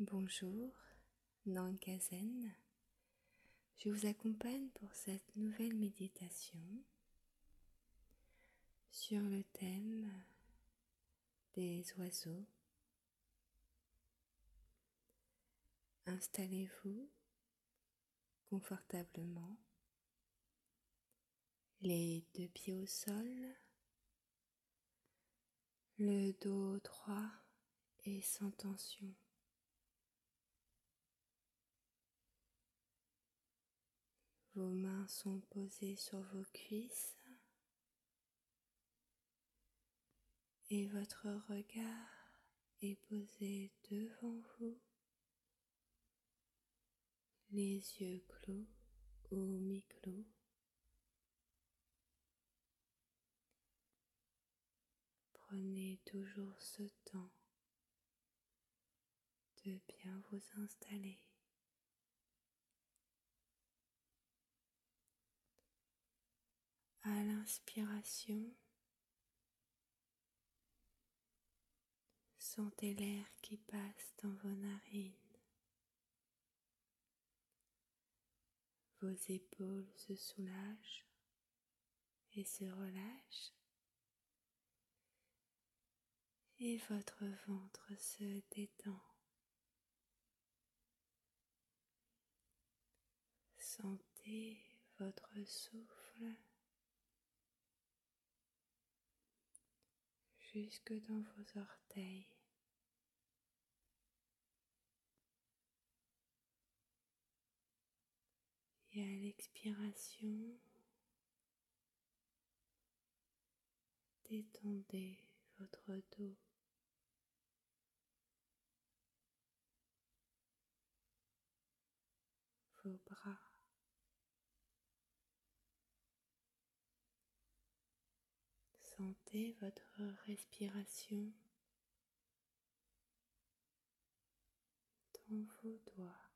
Bonjour, Nankazen. Je vous accompagne pour cette nouvelle méditation sur le thème des oiseaux. Installez-vous confortablement, les deux pieds au sol, le dos droit et sans tension. Vos mains sont posées sur vos cuisses et votre regard est posé devant vous, les yeux clos ou mi-clos. Prenez toujours ce temps de bien vous installer. L'inspiration, sentez l'air qui passe dans vos narines. Vos épaules se soulagent et se relâchent. Et votre ventre se détend. Sentez votre souffle jusque dans vos orteils. Et à l'expiration, détendez votre dos. Vos bras. Sentez votre respiration dans vos doigts.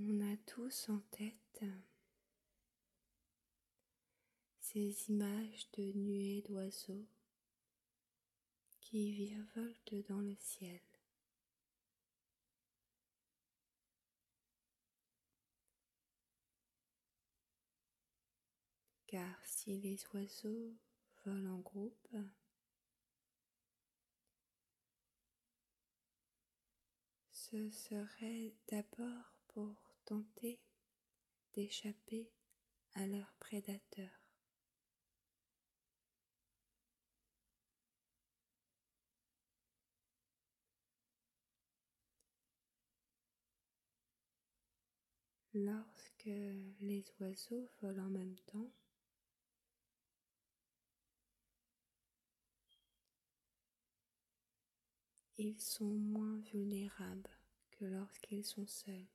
On a tous en tête ces images de nuées d'oiseaux qui virevoltent dans le ciel. Car si les oiseaux volent en groupe, ce serait d'abord pour tenter d'échapper à leurs prédateurs. Lorsque les oiseaux volent en même temps, ils sont moins vulnérables que lorsqu'ils sont seuls.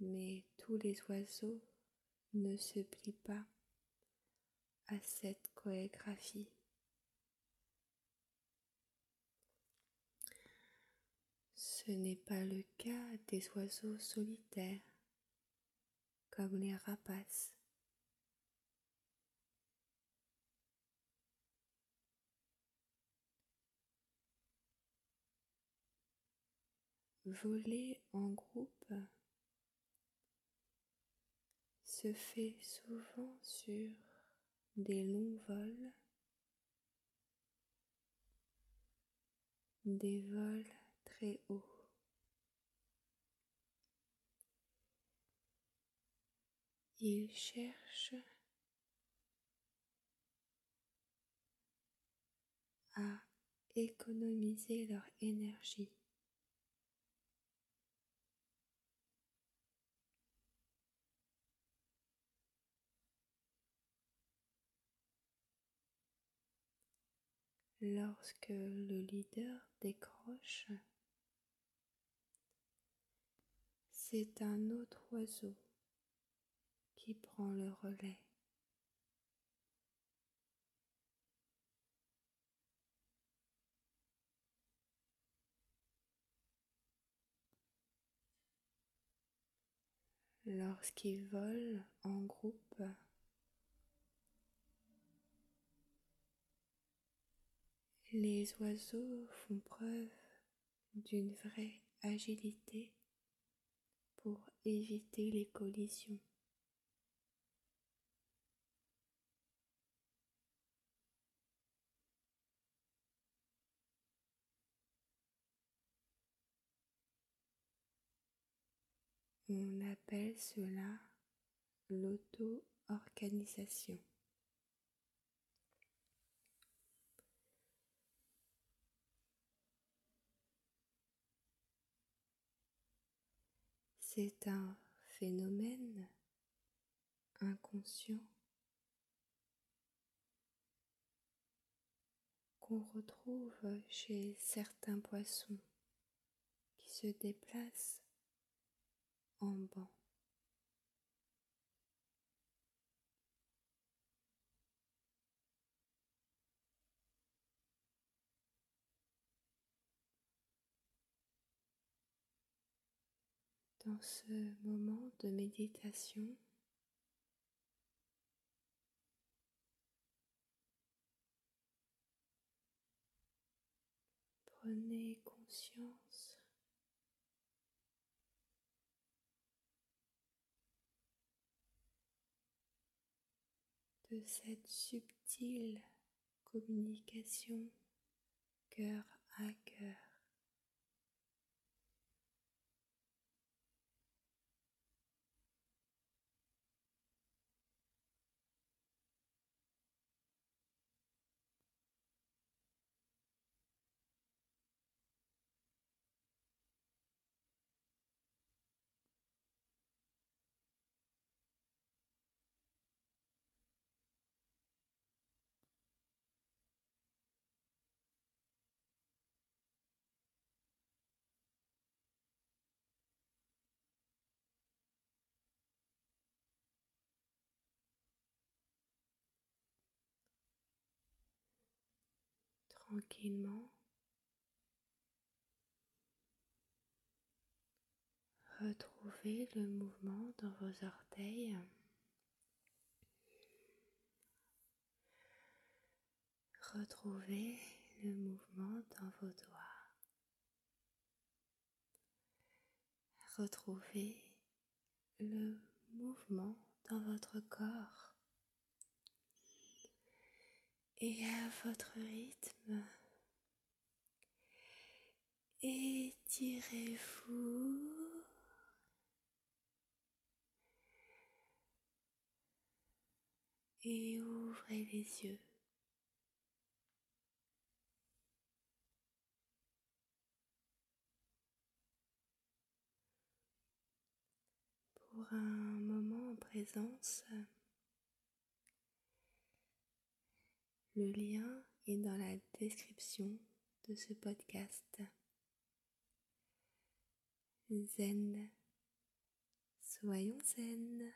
Mais tous les oiseaux ne se plient pas à cette chorégraphie. Ce n'est pas le cas des oiseaux solitaires comme les rapaces. Voler en groupe se fait souvent sur des longs vols, des vols très hauts. Ils cherchent à économiser leur énergie. Lorsque le leader décroche, c'est un autre oiseau qui prend le relais. Lorsqu'ils volent en groupe, les oiseaux font preuve d'une vraie agilité pour éviter les collisions. On appelle cela l'auto-organisation. C'est un phénomène inconscient qu'on retrouve chez certains poissons qui se déplacent en banc. Dans ce moment de méditation, prenez conscience de cette subtile communication cœur à cœur. Tranquillement. Retrouvez le mouvement dans vos orteils. Retrouvez le mouvement dans vos doigts. Retrouvez le mouvement dans votre corps et à votre rythme. Étirez-vous. Et ouvrez les yeux. Pour un moment en présence, Le lien est dans la description de ce podcast. Zen. Soyons zen.